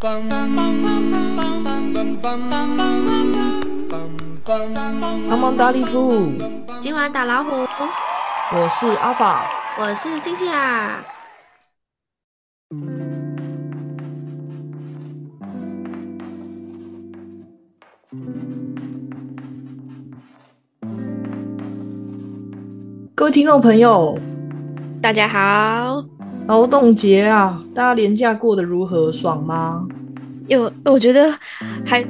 帮忙打礼服，今晚打老虎，我是阿法，我是星星啊。各位听众朋友，大家好。劳动节啊，大家年假过得如何？爽吗？有，我觉得还，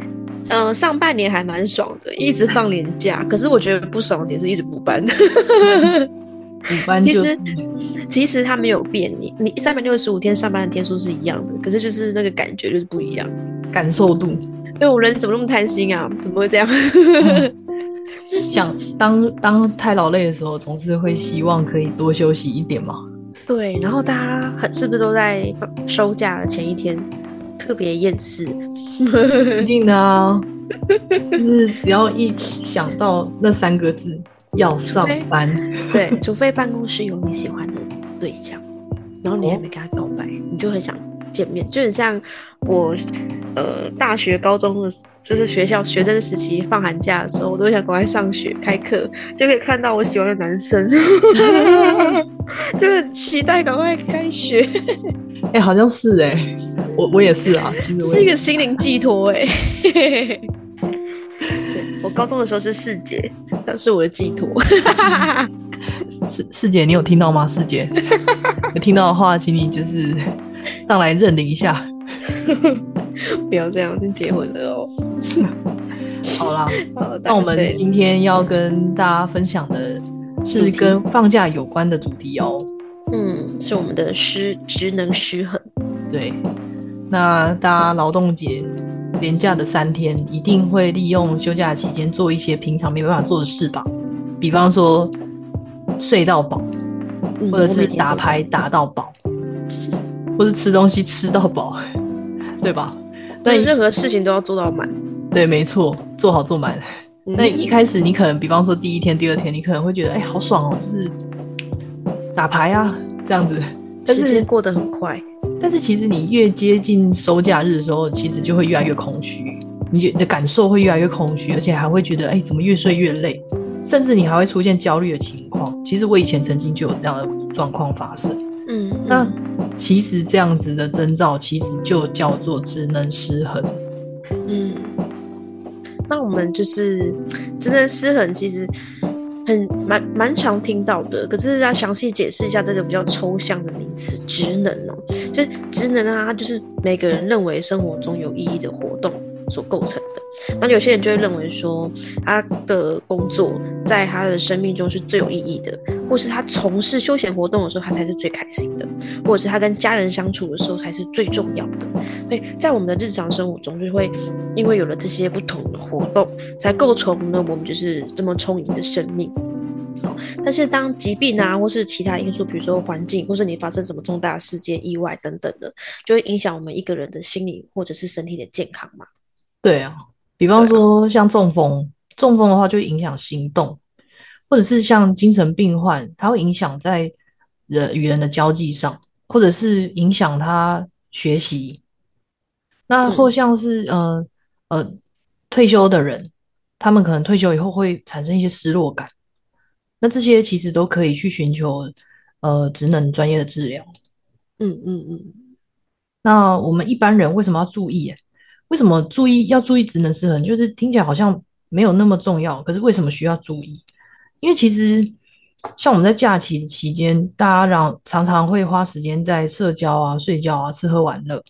呃，上半年还蛮爽的，一直放年假。可是我觉得不爽的点是一直补班。补班其实其实它没有变，你你三百六十五天上班的天数是一样的，可是就是那个感觉就是不一样，感受度。因为我人怎么那么贪心啊？怎么会这样？想当当太劳累的时候，总是会希望可以多休息一点嘛。对，然后大家很是不是都在收假的前一天特别厌世？一定的啊，就是只要一想到那三个字要上班，对，除非办公室有你喜欢的对象，然后你还没跟他告白，你就很想见面，就很像我呃大学、高中的，就是学校学生时期放寒假的时候，我都想赶快上学开课，就可以看到我喜欢的男生。就很期待赶快开学，哎，好像是哎，我我也是啊，其实是一个心灵寄托哎。我高中的时候是世姐，那是我的寄托。世世姐，你有听到吗？世姐，有听到的话，请你就是上来认领一下。不要这样，已经结婚了哦。好啦，那我们今天要跟大家分享的。是跟放假有关的主题哦。嗯，是我们的失职能失衡。对，那大家劳动节连假的三天，一定会利用休假期间做一些平常没办法做的事吧？比方说睡到饱，或者是打牌打到饱，或是吃东西吃到饱，对吧？那你任何事情都要做到满。对，没错，做好做满。那一开始你可能，比方说第一天、第二天，你可能会觉得，哎，好爽哦，就是打牌啊这样子，时间过得很快。但是其实你越接近收假日的时候，其实就会越来越空虚，你的感受会越来越空虚，而且还会觉得，哎，怎么越睡越累，甚至你还会出现焦虑的情况。其实我以前曾经就有这样的状况发生。嗯，那其实这样子的征兆，其实就叫做职能失衡。嗯。那我们就是职能失衡，其实很蛮蛮常听到的。可是要详细解释一下这个比较抽象的名词“职能”哦，就是职能啊，就是每个人认为生活中有意义的活动。所构成的，那有些人就会认为说，他的工作在他的生命中是最有意义的，或是他从事休闲活动的时候，他才是最开心的，或者是他跟家人相处的时候才是最重要的。所以在我们的日常生活中，就会因为有了这些不同的活动，才构成了我们就是这么充盈的生命。但是当疾病啊，或是其他因素，比如说环境，或是你发生什么重大事件、意外等等的，就会影响我们一个人的心理或者是身体的健康嘛。对啊，比方说像中风，中风的话就影响行动，或者是像精神病患，它会影响在人与人的交际上，或者是影响他学习。那或像是呃呃退休的人，他们可能退休以后会产生一些失落感，那这些其实都可以去寻求呃职能专业的治疗。嗯嗯嗯。那我们一般人为什么要注意？为什么注意要注意职能失衡？就是听起来好像没有那么重要，可是为什么需要注意？因为其实像我们在假期的期间，大家让常常会花时间在社交啊、睡觉啊、吃喝玩乐。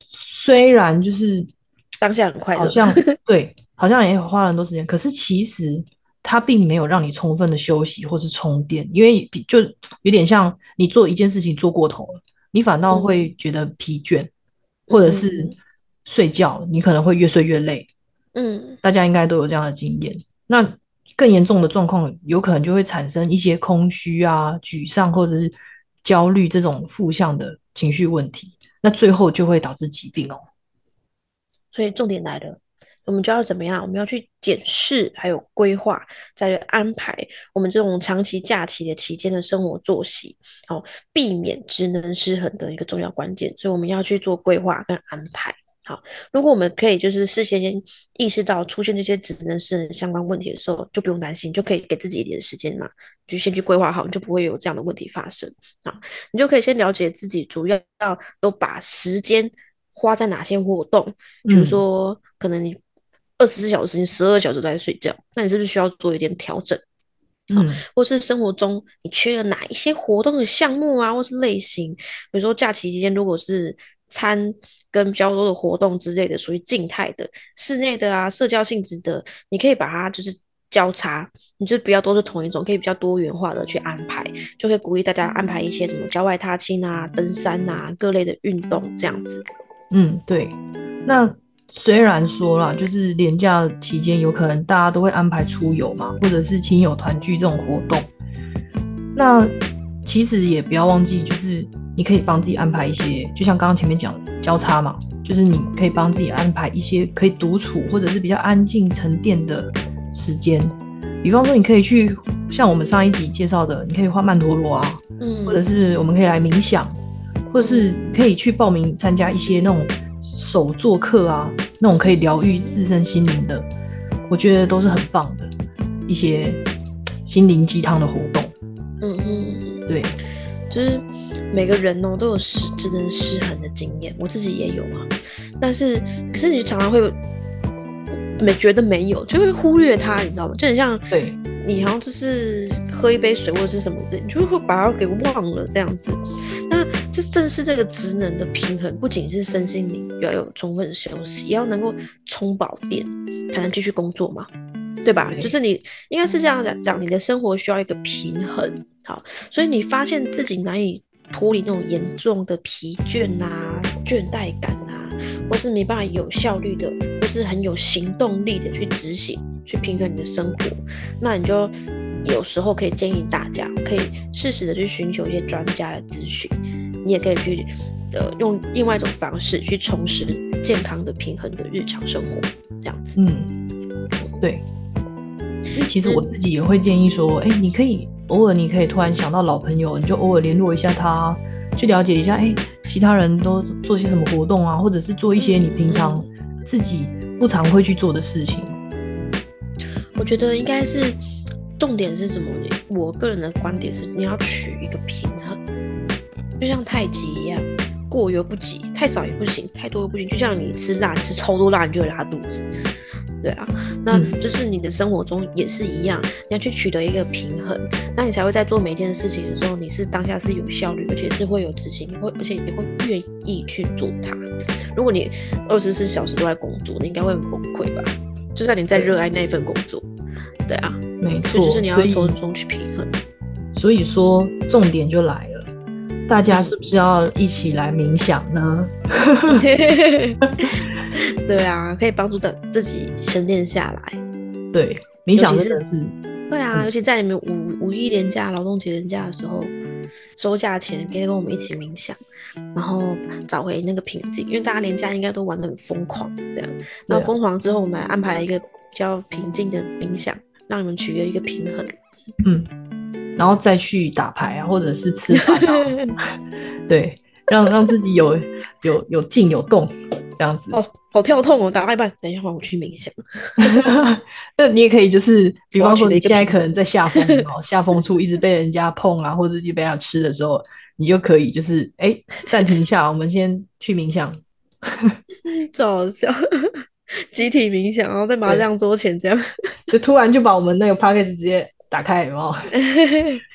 虽然就是当下很快乐，好像 对，好像也花了很多时间，可是其实它并没有让你充分的休息或是充电，因为就有点像你做一件事情做过头了，你反倒会觉得疲倦，或者是。睡觉，你可能会越睡越累。嗯，大家应该都有这样的经验。那更严重的状况，有可能就会产生一些空虚啊、沮丧或者是焦虑这种负向的情绪问题。那最后就会导致疾病哦。所以重点来了，我们就要怎么样？我们要去检视，还有规划，再安排我们这种长期假期的期间的生活作息，哦，避免职能失衡的一个重要关键。所以我们要去做规划跟安排。好，如果我们可以就是事先先意识到出现这些职能失衡相关问题的时候，就不用担心，就可以给自己一点时间嘛，就先去规划好，你就不会有这样的问题发生啊。你就可以先了解自己主要都把时间花在哪些活动，比如说可能你二十四小时、十二小时都在睡觉，那你是不是需要做一点调整？嗯，或是生活中你缺了哪一些活动的项目啊，或是类型？比如说假期期间，如果是餐跟比较多的活动之类的，属于静态的、室内的啊，社交性质的，你可以把它就是交叉，你就不要都是同一种，可以比较多元化的去安排，就可以鼓励大家安排一些什么郊外踏青啊、登山啊各类的运动这样子。嗯，对。那虽然说啦，就是年假期间有可能大家都会安排出游嘛，或者是亲友团聚这种活动，那其实也不要忘记，就是。你可以帮自己安排一些，就像刚刚前面讲的交叉嘛，就是你可以帮自己安排一些可以独处或者是比较安静沉淀的时间。比方说，你可以去像我们上一集介绍的，你可以画曼陀罗啊，嗯，或者是我们可以来冥想，或者是可以去报名参加一些那种手作课啊，那种可以疗愈自身心灵的，我觉得都是很棒的一些心灵鸡汤的活动。对，就是。每个人哦都有失智能失衡的经验，我自己也有啊。但是，可是你常常会没觉得没有，就会忽略它，你知道吗？就很像对你好像就是喝一杯水或者是什么之类，你就会把它给忘了这样子。那这正是这个职能的平衡，不仅是身心灵要有充分休息，也要能够充饱电，才能继续工作嘛。对吧？就是你应该是这样讲讲，你的生活需要一个平衡。好，所以你发现自己难以。脱离那种严重的疲倦呐、倦怠感呐，或是没办法有效率的，或是很有行动力的去执行、去平衡你的生活，那你就有时候可以建议大家，可以适时的去寻求一些专家的咨询，你也可以去呃用另外一种方式去重拾健康的、平衡的日常生活，这样子。嗯，对。因为其实我自己也会建议说，哎，你可以。偶尔你可以突然想到老朋友，你就偶尔联络一下他，去了解一下，哎，其他人都做些什么活动啊，或者是做一些你平常自己不常会去做的事情。我觉得应该是重点是什么？我个人的观点是，你要取一个平衡，就像太极一样，过犹不及，太少也不行，太多又不行。就像你吃辣，吃超多辣，你就会拉肚子。对啊，那就是你的生活中也是一样，你要去取得一个平衡，那你才会在做每件事情的时候，你是当下是有效率，而且是会有执行，会而且也会愿意去做它。如果你二十四小时都在工作，你应该会很崩溃吧？就算你在热爱那份工作，对啊，没错，就是你要从中去平衡。所以说，重点就来了，大家是不是要一起来冥想呢？对啊，可以帮助的自己沉淀下来。对，冥想真的是。对啊，尤其在你们五五一连假、劳动节连假的时候，收假前可以跟我们一起冥想，然后找回那个平静。因为大家连假应该都玩的很疯狂，这样。然后疯狂之后，我们来安排一个比较平静的冥想，让你们取得一个平衡。嗯，然后再去打牌啊，或者是吃饭。对，让让自己有有有静有动。这样子哦，好跳痛哦！打一半，等一下帮我去冥想。那你也可以，就是比方说你现在可能在下风哦，下风处一直被人家碰啊，或者被人家吃的时候，你就可以就是哎暂停一下，我们先去冥想。好笑，集体冥想，然后在麻将桌前这样，就突然就把我们那个 p o c k e t 直接打开，有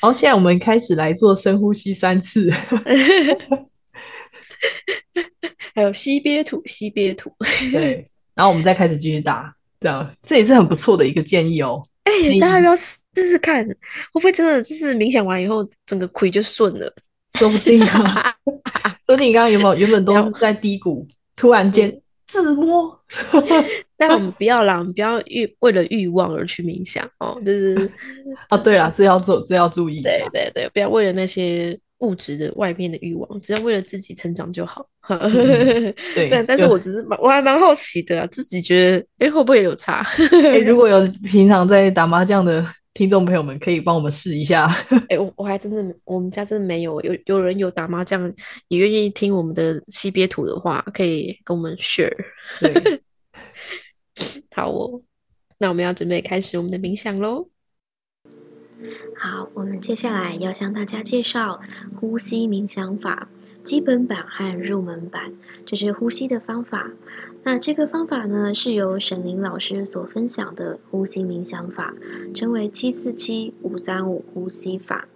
好，现在我们开始来做深呼吸三次。还有吸憋吐，吸憋吐。对，然后我们再开始继续打，这样这也是很不错的一个建议哦。哎，大家要不要试试看？会不会真的就是冥想完以后，整个亏就顺了？说不定啊。所以你刚刚有没有原本都是在低谷，突然间自摸？但我们不要啦，我们不要欲为了欲望而去冥想哦。就是啊，对啊，是要做，是要注意。对对对，不要为了那些。物质的外面的欲望，只要为了自己成长就好。对，但但是我只是蛮我还蛮好奇的啊，自己觉得哎会不会有差？哎，如果有平常在打麻将的听众朋友们，可以帮我们试一下。哎，我我还真的我们家真的没有，有有人有打麻将也愿意听我们的西边图的话，可以跟我们 share。对，好哦，那我们要准备开始我们的冥想喽。好，我们接下来要向大家介绍呼吸冥想法基本版和入门版，这是呼吸的方法。那这个方法呢，是由沈林老师所分享的呼吸冥想法，称为七四七五三五呼吸法。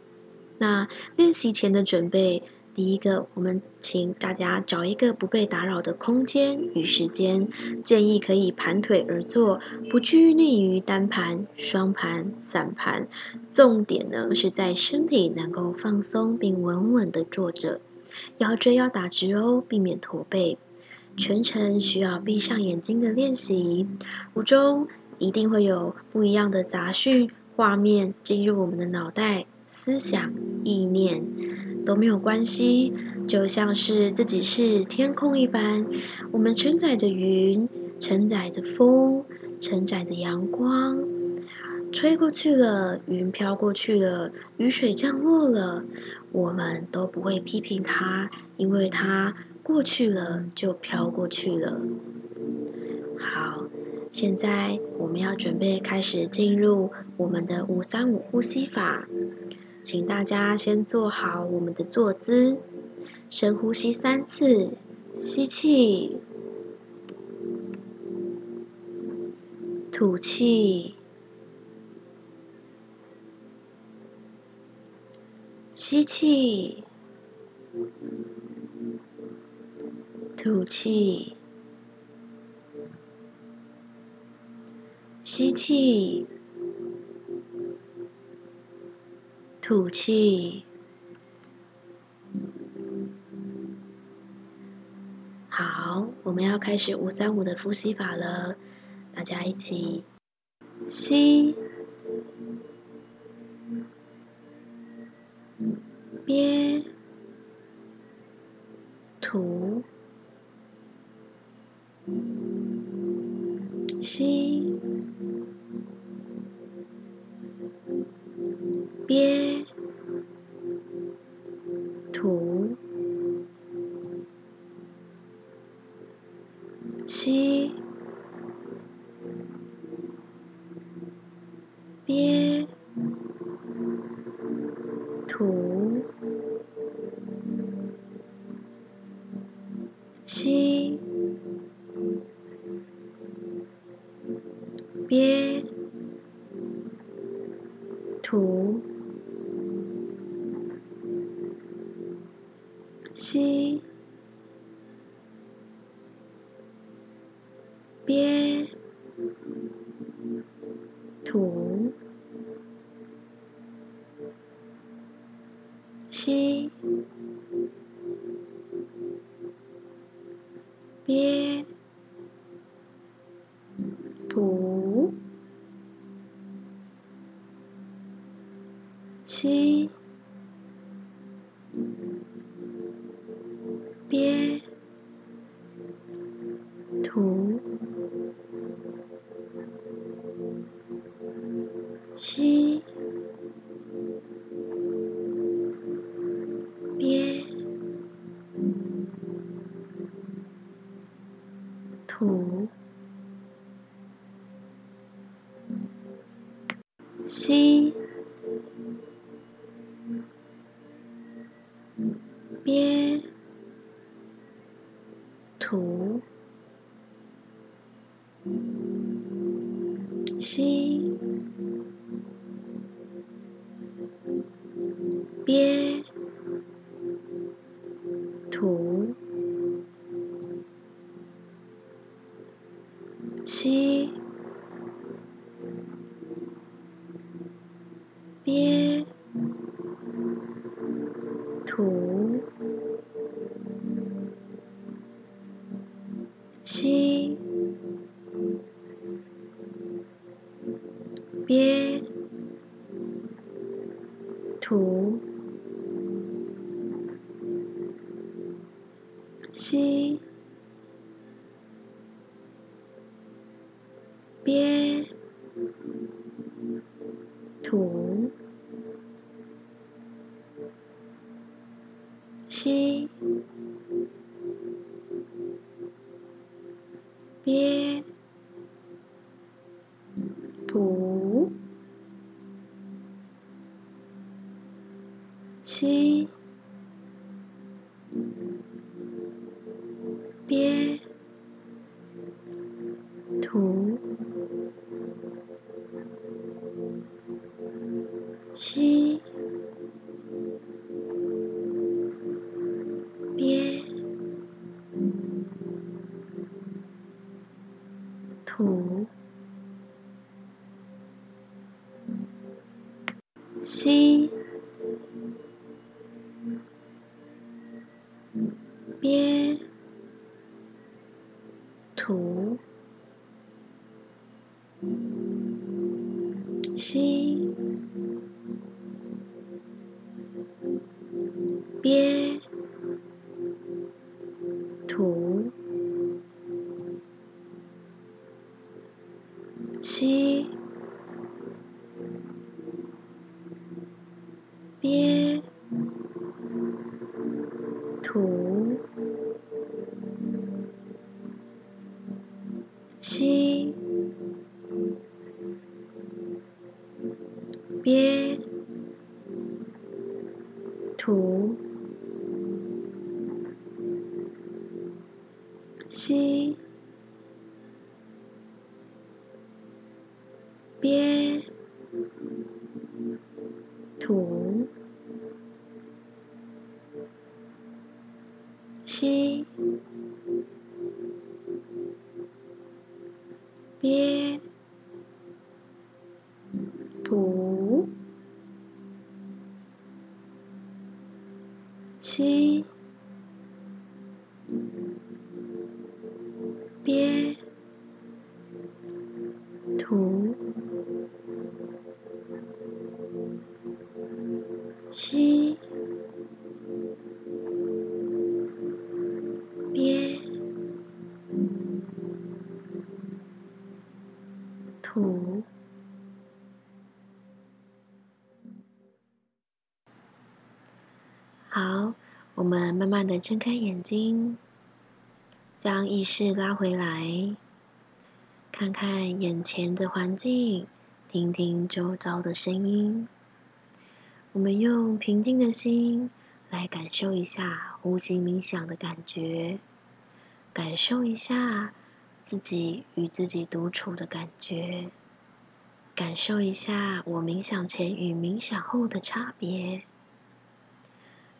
那练习前的准备。第一个，我们请大家找一个不被打扰的空间与时间，建议可以盘腿而坐，不拘泥于单盘、双盘、散盘。重点呢是在身体能够放松并稳稳的坐着，腰椎要打直哦，避免驼背。全程需要闭上眼睛的练习，途中一定会有不一样的杂讯、画面进入我们的脑袋。思想、意念都没有关系，就像是自己是天空一般，我们承载着云，承载着风，承载着阳光，吹过去了，云飘过去了，雨水降落了，我们都不会批评它，因为它过去了就飘过去了。好，现在我们要准备开始进入我们的五三五呼吸法。请大家先做好我们的坐姿，深呼吸三次，吸气，吐气，吸气，吐气，吸气。吐气，好，我们要开始五三五的呼吸法了。大家一起吸，憋，吐，吸。憋，吐，吸，憋，吐，吸，吸，吐。吸，吸，吐，憋。土。好，我们慢慢的睁开眼睛，将意识拉回来，看看眼前的环境，听听周遭的声音。我们用平静的心来感受一下呼吸冥想的感觉，感受一下自己与自己独处的感觉，感受一下我冥想前与冥想后的差别。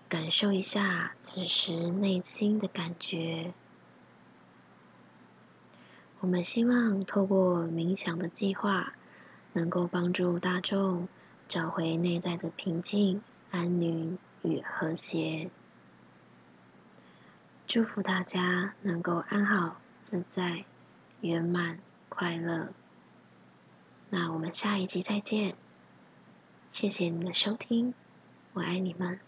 感受一下此时内心的感觉。我们希望透过冥想的计划，能够帮助大众找回内在的平静、安宁与和谐。祝福大家能够安好、自在、圆满、快乐。那我们下一集再见，谢谢你的收听，我爱你们。